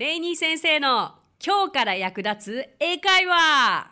レイニー先生の今日から役立つ英会話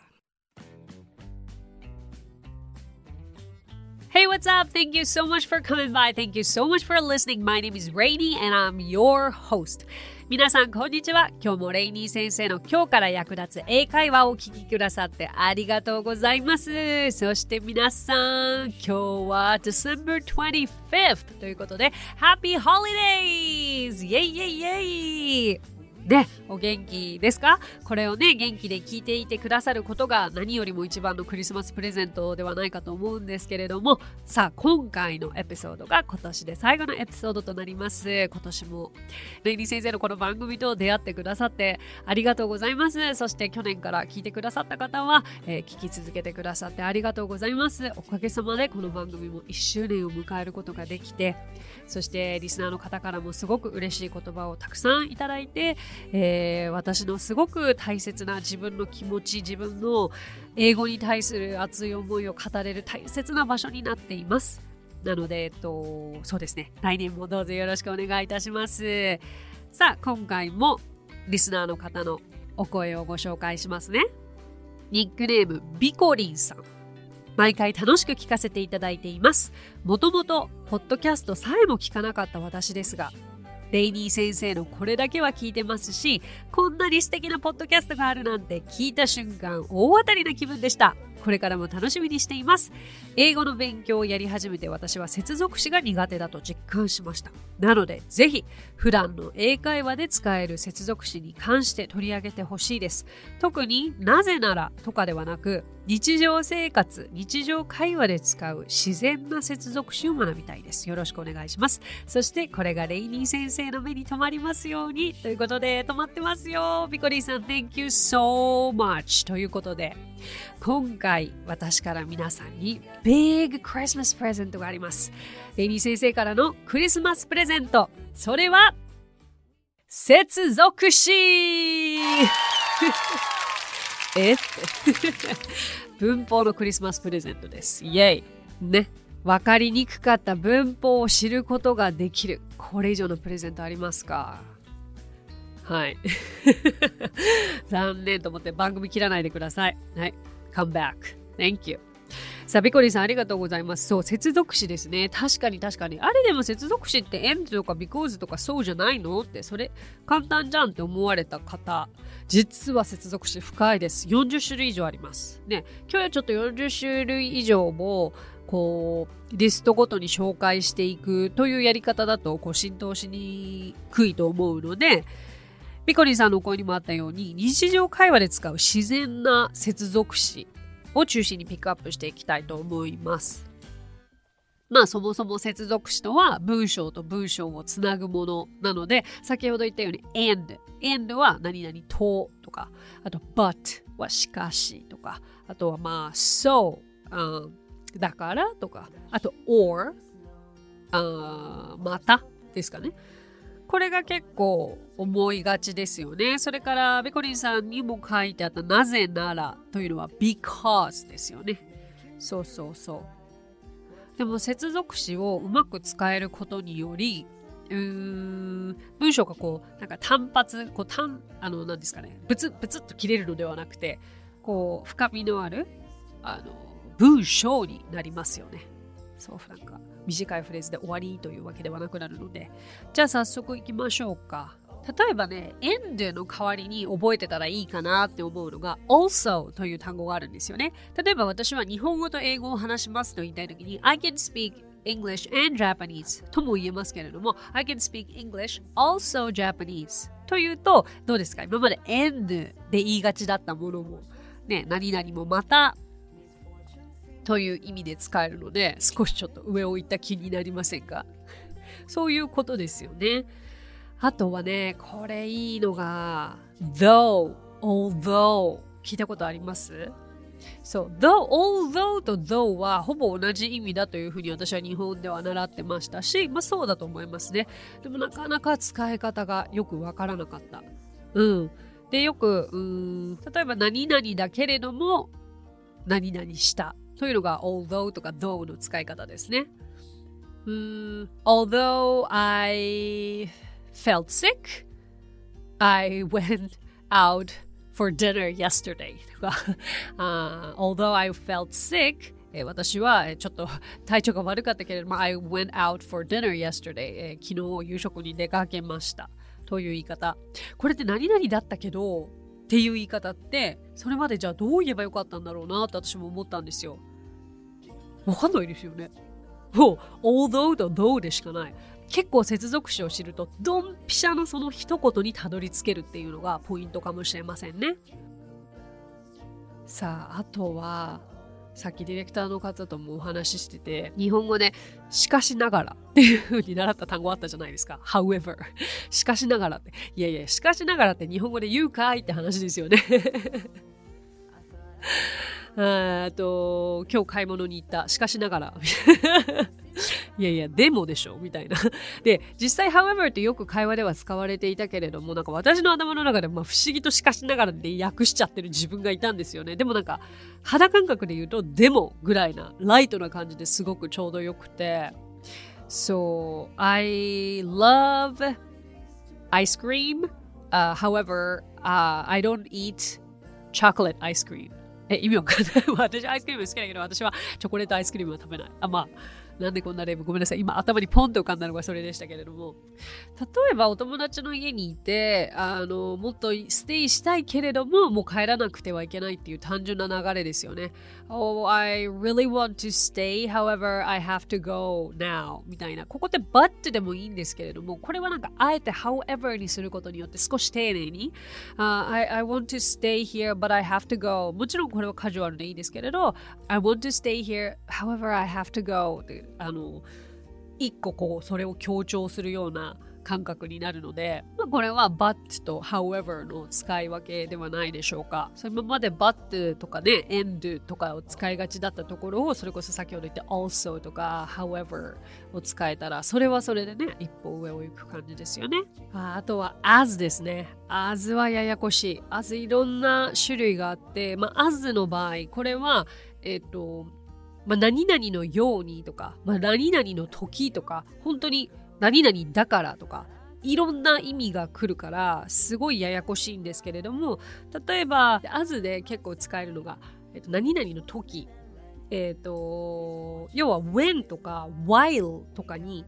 Hey, what's up? Thank you so much for coming by. Thank you so much for listening. My name is Rainy and I'm your host. 皆さん、こんにちは。今日もレイニー先生の今日から役立つ英会話をお聞きくださってありがとうございます。そして皆さん、今日は December 25th ということで、Happy Holidays! イェイイェイイェイね、お元気ですか？これをね、元気で聞いていてくださることが何よりも一番のクリスマスプレゼントではないかと思うんですけれども、さあ、今回のエピソードが今年で最後のエピソードとなります。今年も、レイニー先生のこの番組と出会ってくださってありがとうございます。そして去年から聞いてくださった方は、えー、聞き続けてくださってありがとうございます。おかげさまでこの番組も1周年を迎えることができて、そしてリスナーの方からもすごく嬉しい言葉をたくさんいただいて、えー、私のすごく大切な自分の気持ち自分の英語に対する熱い思いを語れる大切な場所になっています。なので、えっと、そうですね。来年もどうぞよろしくお願いいたします。さあ今回もリスナーの方のお声をご紹介しますね。ニックネームビコリンさん。毎回楽しく聞かせていただいています。もともと、ポッドキャストさえも聞かなかった私ですが、レイニー先生のこれだけは聞いてますし、こんなに素敵なポッドキャストがあるなんて聞いた瞬間、大当たりな気分でした。これからも楽しみにしています。英語の勉強をやり始めて私は接続詞が苦手だと実感しました。なので、ぜひ、普段の英会話で使える接続詞に関して取り上げてほしいです。特になぜならとかではなく、日常生活、日常会話で使う自然な接続詞を学びたいです。よろしくお願いします。そしてこれがレイニー先生の目に留まりますようにということで止まってますよ。ピコリーさん、Thank you so much ということで今回私から皆さんに Big Christmas プレゼントがあります。レイニー先生からのクリスマスプレゼント。それは接続詞え？文法のクリスマスプレゼントです。イェイね。わかりにくかった文法を知ることができる。これ以上のプレゼントありますか？はい。残念と思って番組切らないでください。はい。Come back. Thank you. さあ、ビコリさんありがとうございます。そう、接続詞ですね。確かに確かに。あれでも接続詞って end とか because とかそうじゃないの？って、それ簡単じゃんって思われた方、実は接続詞深いです。40種類以上あります。ね、今日はちょっと40種類以上も、こう、リストごとに紹介していくというやり方だと、こう、浸透しにくいと思うので、ピコリンさんの声にもあったように、日常会話で使う自然な接続詞を中心にピックアップしていきたいと思います。まあそもそも接続詞とは文章と文章をつなぐものなので先ほど言ったように and and は何々ととかあと but はしかしとかあとはまあ so、um, だからとかあと or、uh, またですかね。これが結構思いがちですよね。それからベコリンさんにも書いてあったなぜならというのは because ですよね。そうそうそう。でも接続詞をうまく使えることにより、うーん文章がこう、なんか単発、こう単、あの、何ですかね、ブツブツっと切れるのではなくて、こう、深みのある、あの、文章になりますよね。そう、なんか。短いフレーズで終わりというわけではなくなるので、じゃあ早速いきましょうか。例えばね、end の代わりに覚えてたらいいかなって思うのが also という単語があるんですよね。例えば私は日本語と英語を話しますと言いたいときに I can speak English and Japanese とも言えますけれども I can speak English also Japanese というとどうですか？今まで end で言いがちだったものもね、何々もまたという意味で使えるので少しちょっと上を行った気になりませんか？そういうことですよね。あとはね、これいいのが though, although 聞いたことあります？そう、though, although と though はほぼ同じ意味だというふうに私は日本では習ってましたし、まあそうだと思いますね。でもなかなか使い方がよくわからなかった。うん。で、よく、うん、例えば何々だけれども、何々したというのが although とか though の使い方ですね。うん although I felt sick I went out for dinner yesterday とか、uh, although I felt sick、私はちょっと体調が悪かったけれども、I went out for dinner yesterday、昨日夕食に出かけましたという言い方。これって何々だったけどっていう言い方って、それまでじゃあどう言えばよかったんだろうなって私も思ったんですよ。わかんないですよね。もう、although と though でしかない。結構接続詞を知ると、ドンピシャのその一言にたどり着けるっていうのがポイントかもしれませんね。さあ、あとは、さっきディレクターの方ともお話ししてて、日本語で、しかしながらっていう風に習った単語あったじゃないですか。however。しかしながらって。いやいや、しかしながらって日本語で言うかいって話ですよね あと、今日買い物に行った。しかしながら。いやいや、でもでしょみたいな。で、実際、however ってよく会話では使われていたけれども、なんか私の頭の中でまあ不思議としかしながらで訳しちゃってる自分がいたんですよね。でもなんか、肌感覚で言うと、でもぐらいな、ライトな感じですごくちょうどよくて。So, I love ice cream. Uh, however, uh, I don't eat chocolate ice cream. え、意味わかんない。私アイスクリーム好きだけど、私はチョコレートアイスクリームは食べない。あ、まあ、なんでこんな例文ごめんなさい。今頭にポンと浮かんだのがそれでしたけれども。例えばお友達の家にいて、あの、もっとステイしたいけれども、もう帰らなくてはいけないっていう単純な流れですよね。Oh, I really want to stay, however, I have to go now みたいな。ここって but でもいいんですけれども、これはなんかあえて however にすることによって少し丁寧に、uh, I, I want to stay here, but I have to go もちろんこれはカジュアルでいいですけれど、I want to stay here, however, I have to go あの一個こうそれを強調するような感覚になるので、まあ、これは but と however の使い分けではないでしょうか。それ今まで but とかね、and とかを使いがちだったところを、それこそ先ほど言った also とか however を使えたら、それはそれでね、一歩上を行く感じですよね。ああとは as ですね。as はややこしい。as いろんな種類があって、まあ、as の場合、これは、えっ、と、まあ、何々のようにとか、まあ、何々の時とか、本当に何々だからとか、いろんな意味が来るから、すごいややこしいんですけれども、例えば、as で結構使えるのが、えっと、何々の時、えっ、ー、と、要は when とか while とかに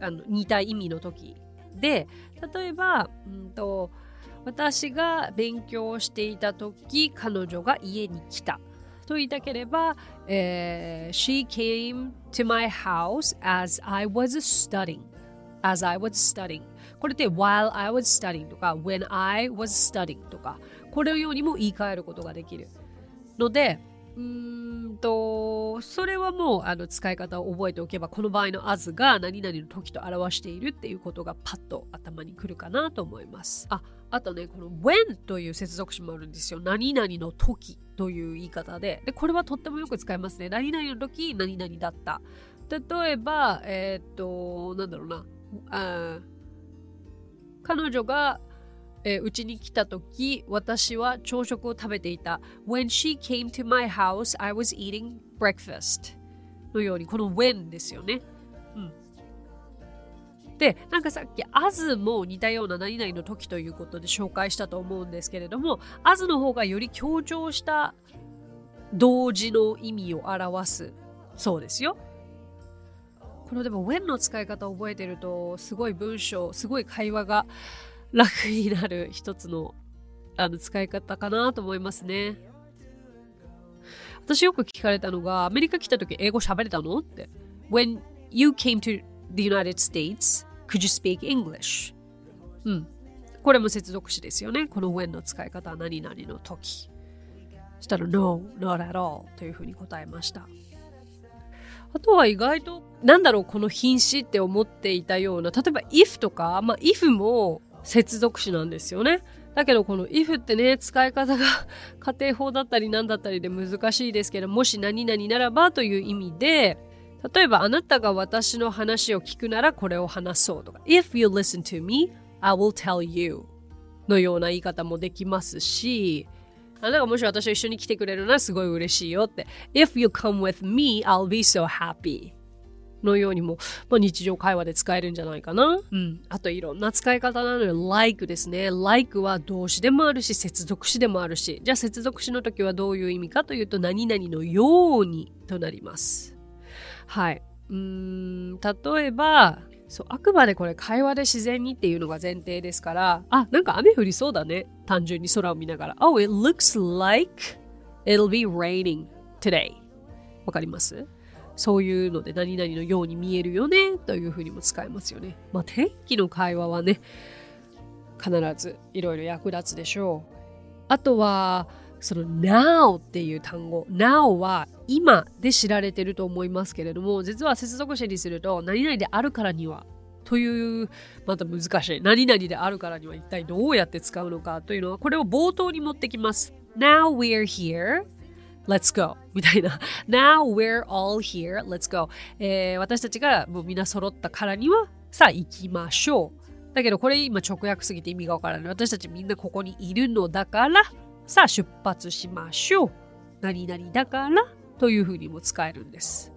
あの似た意味の時で、例えば、うんと、私が勉強していた時、彼女が家に来た。と言いたければ、えー、She came to my house as I was studying. As I was studying. これで while I was studying とか when I was studying とかこれのようにも言い換えることができるのでうんとそれはもうあの使い方を覚えておけばこの場合の as が何々の時と表しているっていうことがパッと頭にくるかなと思いますああとねこの when という接続詞もあるんですよ何々の時という言い方で。で、これはとってもよく使いますね。何々の時、何々だった。例えば、えー、っと、なんだろうな。あ彼女がうち、に来た時、私は朝食を食べていた。When she came to my house, I was eating breakfast. のように、この when ですよね。うん。で、なんかさっき、as も似たような何々の時ということで紹介したと思うんですけれども、as の方がより強調した同時の意味を表すそうですよ。このでも when の使い方を覚えてると、すごい文章、すごい会話が楽になる一つのあの使い方かなと思いますね。私よく聞かれたのが、アメリカ来た時英語喋れたのって。When you came to the United States, Could you speak English? うん。これも接続詞ですよね。この when の使い方は何々の時。そしたら No, not at all というふうに答えました。あとは意外と、なんだろう、この品詞って思っていたような、例えば if とか、まあ if も接続詞なんですよね。だけどこの if ってね、使い方が家庭法だったり何だったりで難しいですけど、もし何々ならばという意味で、例えばあなたが私の話を聞くならこれを話そうとか If you listen to me, I will tell you のような言い方もできますしあなたがもし私と一緒に来てくれるならすごい嬉しいよって If you come with me, I'll be so happy のようにも、まあ、日常会話で使えるんじゃないかな。うん。あといろんな使い方なので、like ですね。like は動詞でもあるし、接続詞でもあるし。じゃあ接続詞の時はどういう意味かというと、何々のようにとなります。はい。うん、例えば、そう、あくまでこれ会話で自然にっていうのが前提ですから、あ、なんか雨降りそうだね。単純に空を見ながら。Oh, it looks like it'll be raining today. わかります？そういうので何々のように見えるよねというふうにも使えますよね。まあ天気の会話はね、必ずいろいろ役立つでしょう。あとは、その now っていう単語 now は今で知られてると思いますけれども実は接続詞にすると何々であるからにはというまた難しい何々であるからには一体どうやって使うのかというのはこれを冒頭に持ってきます Now we're here Let's go. みたいな。Now we're all here. Let's go、えー、私たちがもうみんな揃ったからにはさあ行きましょう。だけどこれ今直訳すぎて意味がわからない。私たちみんなここにいるのだからさあ出発しましょう。何々だからというふうにも使えるんです。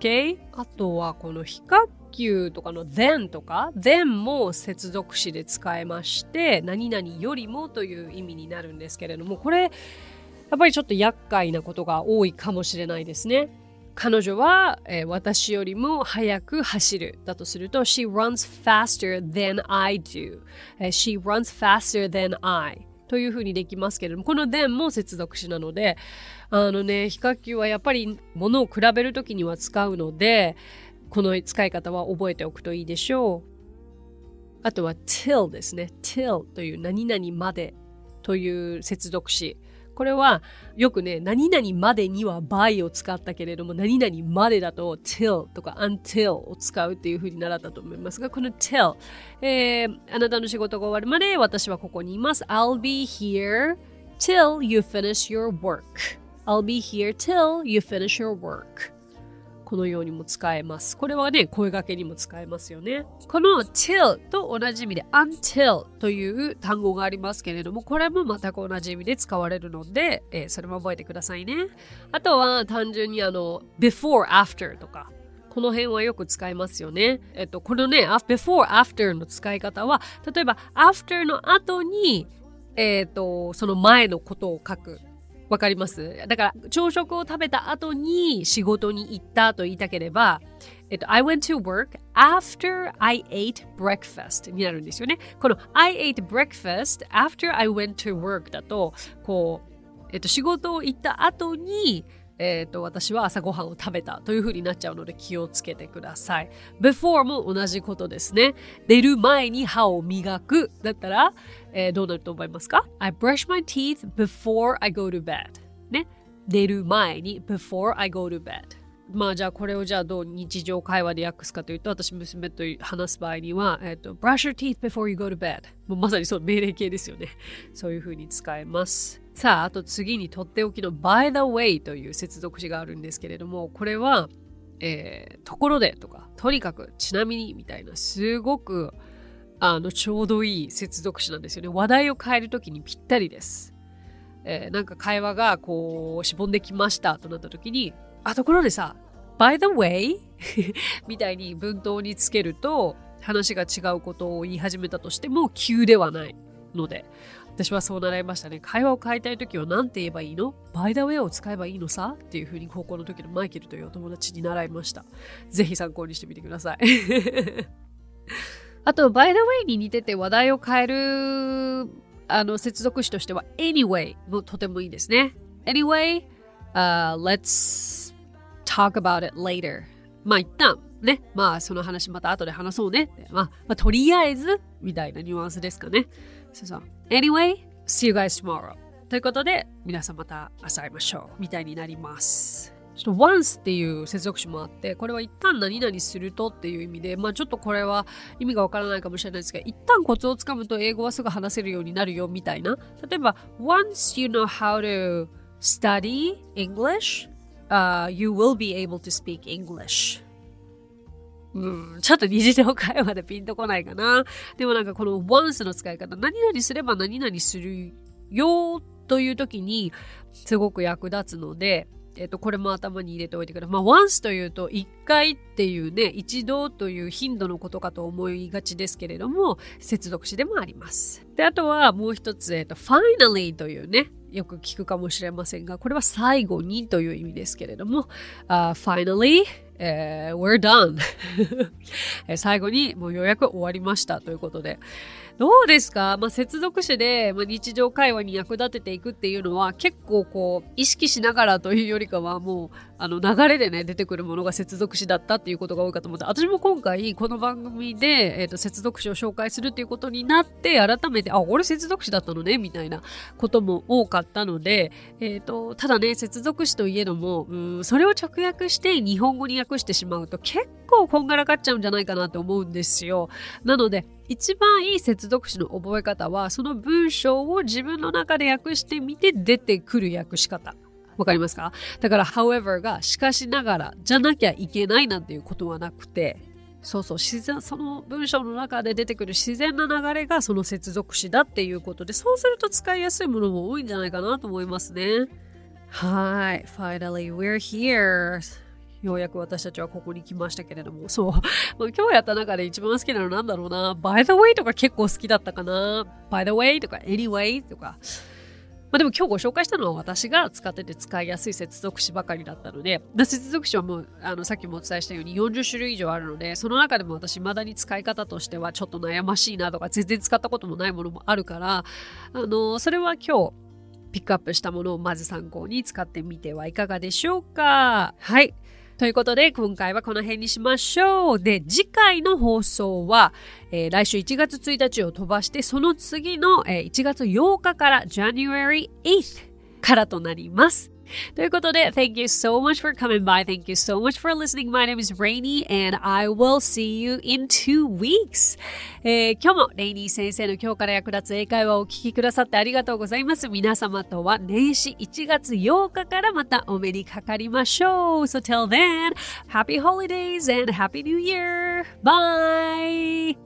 OK? あとはこの非課級とかの then とか then も接続詞で使えまして何々よりもという意味になるんですけれどもこれやっぱりちょっと厄介なことが多いかもしれないですね。彼女は、えー、私よりも速く走るだとすると She runs faster than I do、She runs faster than I というふうにできますけれども、この then も接続詞なので、あのね、比較級はやっぱり物を比べるときには使うので、この使い方は覚えておくといいでしょう。あとは till ですね。till という何々までという接続詞。これはよくね、何々までには by を使ったけれども、何々までだと till とか until を使うっていうふうに習ったと思いますが、この till、えー、あなたの仕事が終わるまで私はここにいます。I'll be here till you finish your work. I'll be here till you finish your work. このようにも使えます。これはね、声掛けにも使えますよね。この till と同じ意味で until という単語がありますけれども、これも全く同じ意味で使われるので、えー、それも覚えてくださいね。あとは単純にあの、before, after とか、この辺はよく使いますよね。えっと、このね、before, after の使い方は、例えば after の後に、えっと、その前のことを書くわかりますだから、朝食を食べた後に仕事に行ったと言いたければ、えっと、I went to work after I ate breakfast になるんですよね。この I ate breakfast after I went to work だと、こう、えっと、仕事を行った後に、えっ、ー、と、私は朝ごはんを食べたというふうになっちゃうので気をつけてください。before も同じことですね。寝る前に歯を磨くだったら、えー、どうなると思いますか ?I brush my teeth before I go to bed. ね。寝る前に before I go to bed. まあじゃあこれをじゃあどう日常会話で訳すかというと私娘と話す場合には、えっ、と brush your teeth before you go to bed もうまさにそう命令形ですよね。そういうふうに使えます。さああと次にとっておきの by the way という接続詞があるんですけれどもこれは、えー、ところでとかとにかくちなみにみたいなすごくあのちょうどいい接続詞なんですよね。話題を変えるときにぴったりです。えー、なんか会話がこうしぼんできましたとなった時にあ、ところでさ、by the way みたいに文頭につけると話が違うことを言い始めたとしても急ではないので、私はそう習いましたね。会話を変えたいときは何て言えばいいの ?by the way を使えばいいのさ？っていうふうに高校の時のマイケルというお友達に習いました。ぜひ参考にしてみてください。あと、by the way に似てて話題を変えるあの接続詞としては anyway もとてもいいですね。anyway、uh, let's talk about it later. まあ一旦ね、まあその話また後で話そうね、まあ、まあ、とりあえずみたいなニュアンスですかね。そうそう。Anyway, see you guys tomorrow. ということで、皆さんまた明日会いましょう。みたいになります。ちょっと once っていう接続詞もあって、これは一旦何々するとっていう意味で、まあちょっとこれは意味がわからないかもしれないですが、一旦コツをつかむと英語はすぐ話せるようになるよみたいな。例えば、once you know how to study English, uh, you will be able to speak English. うん、ちょっと日常会話でピンとこないかな。でもなんかこの once の使い方、何々すれば何々するよという時にすごく役立つので、えっと、これも頭に入れておいてください。まあ、once というと、一回っていうね、一度という頻度のことかと思いがちですけれども、接続詞でもあります。で、あとはもう一つ、えっと、finally というね、よく聞くかもしれませんが、これは最後にという意味ですけれども、uh, finally, uh, we're done. 最後にもうようやく終わりましたということで、どうですか、まあ、接続詞で、まあ、日常会話に役立てていくっていうのは結構こう意識しながらというよりかはもうあの流れでね出てくるものが接続詞だったっていうことが多いかと思って私も今回この番組で、えーと、接続詞を紹介するっていうことになって改めてあ俺接続詞だったのねみたいなことも多かったので、えーと、ただね接続詞といえどもうんそれを直訳して日本語に訳してしまうと結構こんがらがっちゃうんじゃないかなって思うんですよ。なので一番いい接続詞の覚え方は、その文章を自分の中で訳してみて出てくる訳し方。わかりますか？だから、however がしかしながらじゃなきゃいけないなんていうことはなくて、そうそう、自然、その文章の中で出てくる自然な流れがその接続詞だっていうことで、そうすると使いやすいものも多いんじゃないかなと思いますね。はい。Finally, we're here. ようやく私たちはここに来ましたけれども、そう。今日やった中で一番好きなのなんだろうな。by the way とか結構好きだったかな。by the way とか anyway とか。まあ、でも今日ご紹介したのは私が使ってて使いやすい接続詞ばかりだったので、接続詞はもうあのさっきもお伝えしたように40種類以上あるので、その中でも私未だに使い方としてはちょっと悩ましいなとか、全然使ったこともないものもあるから、あのそれは今日ピックアップしたものをまず参考に使ってみてはいかがでしょうか。はい。ということで、今回はこの辺にしましょう。で、次回の放送は、えー、来週1月1日を飛ばして、その次の、えー、1月8日から January 8th からとなります。ということで、Thank you so much for coming by. Thank you so much for listening. My name is Rainy and I will see you in two weeks. えー、今日もレイニー先生の今日から役立つ英会話をお聞きくださってありがとうございます。皆様とは年始1月8日からまたお目にかかりましょう。So till then, happy holidays and happy new year! Bye!